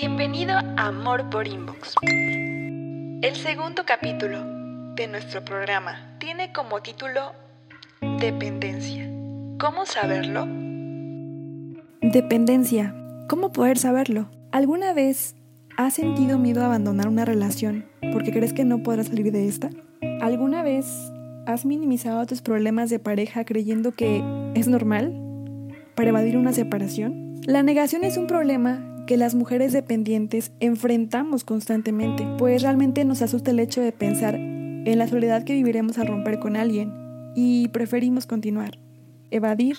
Bienvenido a Amor por Inbox. El segundo capítulo de nuestro programa tiene como título Dependencia. ¿Cómo saberlo? Dependencia. ¿Cómo poder saberlo? ¿Alguna vez has sentido miedo a abandonar una relación porque crees que no podrás salir de esta? ¿Alguna vez has minimizado tus problemas de pareja creyendo que es normal para evadir una separación? La negación es un problema que las mujeres dependientes enfrentamos constantemente, pues realmente nos asusta el hecho de pensar en la soledad que viviremos al romper con alguien y preferimos continuar, evadir,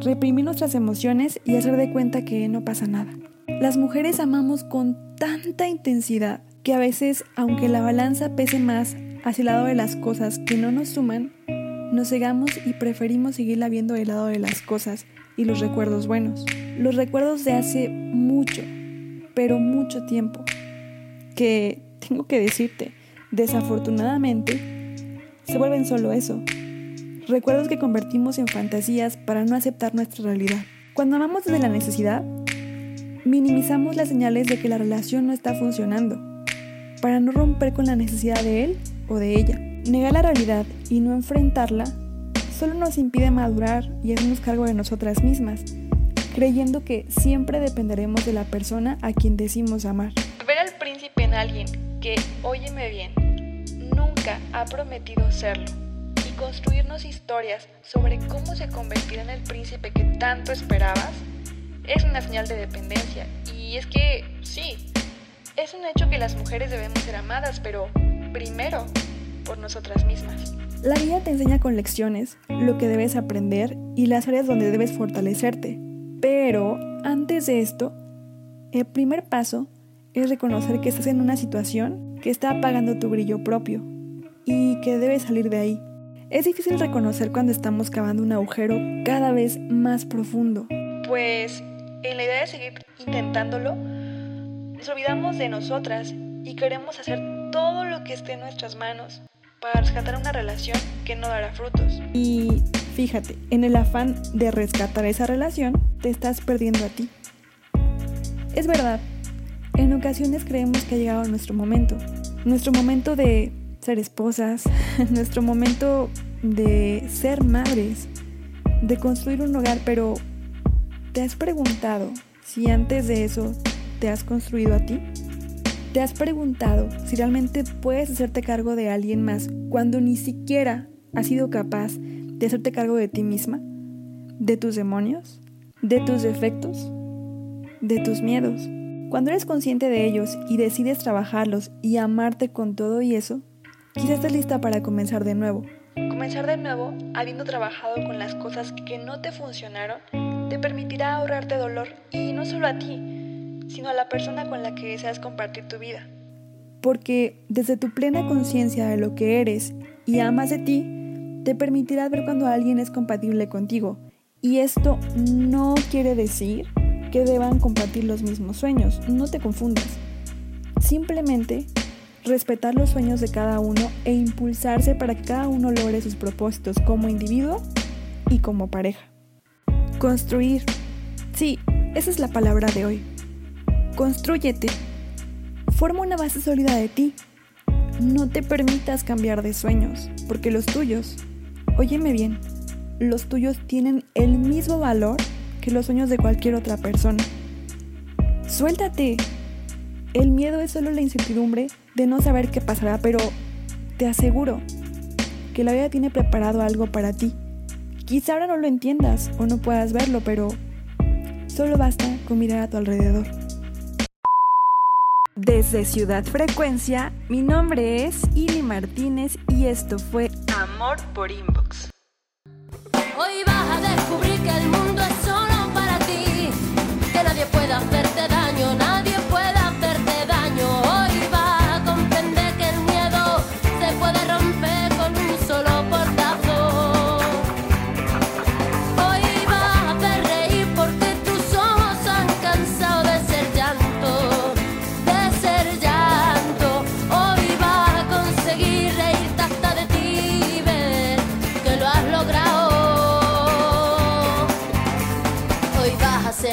reprimir nuestras emociones y hacer de cuenta que no pasa nada. Las mujeres amamos con tanta intensidad que a veces, aunque la balanza pese más hacia el lado de las cosas que no nos suman, nos cegamos y preferimos seguirla viendo del lado de las cosas y los recuerdos buenos. Los recuerdos de hace mucho, pero mucho tiempo, que tengo que decirte, desafortunadamente, se vuelven solo eso. Recuerdos que convertimos en fantasías para no aceptar nuestra realidad. Cuando amamos desde la necesidad, minimizamos las señales de que la relación no está funcionando, para no romper con la necesidad de él o de ella. Negar la realidad y no enfrentarla solo nos impide madurar y hacernos cargo de nosotras mismas, creyendo que siempre dependeremos de la persona a quien decimos amar. Ver al príncipe en alguien que, óyeme bien, nunca ha prometido serlo y construirnos historias sobre cómo se convertirá en el príncipe que tanto esperabas es una señal de dependencia. Y es que, sí, es un hecho que las mujeres debemos ser amadas, pero primero por nosotras mismas. La vida te enseña con lecciones lo que debes aprender y las áreas donde debes fortalecerte. Pero antes de esto, el primer paso es reconocer que estás en una situación que está apagando tu brillo propio y que debes salir de ahí. Es difícil reconocer cuando estamos cavando un agujero cada vez más profundo. Pues en la idea de seguir intentándolo, nos olvidamos de nosotras y queremos hacer todo lo que esté en nuestras manos para rescatar una relación que no dará frutos. Y fíjate, en el afán de rescatar esa relación, te estás perdiendo a ti. Es verdad, en ocasiones creemos que ha llegado nuestro momento, nuestro momento de ser esposas, nuestro momento de ser madres, de construir un hogar, pero ¿Te has preguntado si antes de eso te has construido a ti? ¿Te has preguntado si realmente puedes hacerte cargo de alguien más cuando ni siquiera has sido capaz de hacerte cargo de ti misma? ¿De tus demonios? ¿De tus defectos? ¿De tus miedos? Cuando eres consciente de ellos y decides trabajarlos y amarte con todo y eso, quizás estés lista para comenzar de nuevo. Comenzar de nuevo habiendo trabajado con las cosas que no te funcionaron te permitirá ahorrarte dolor y no solo a ti, sino a la persona con la que deseas compartir tu vida. Porque desde tu plena conciencia de lo que eres y amas de ti, te permitirá ver cuando alguien es compatible contigo. Y esto no quiere decir que deban compartir los mismos sueños, no te confundas. Simplemente respetar los sueños de cada uno e impulsarse para que cada uno logre sus propósitos como individuo y como pareja. Construir. Sí, esa es la palabra de hoy. Constrúyete. Forma una base sólida de ti. No te permitas cambiar de sueños, porque los tuyos, óyeme bien, los tuyos tienen el mismo valor que los sueños de cualquier otra persona. Suéltate. El miedo es solo la incertidumbre de no saber qué pasará, pero te aseguro que la vida tiene preparado algo para ti. Quizá ahora no lo entiendas o no puedas verlo, pero solo basta con mirar a tu alrededor. Desde Ciudad Frecuencia, mi nombre es Ili Martínez y esto fue Amor por Inbox.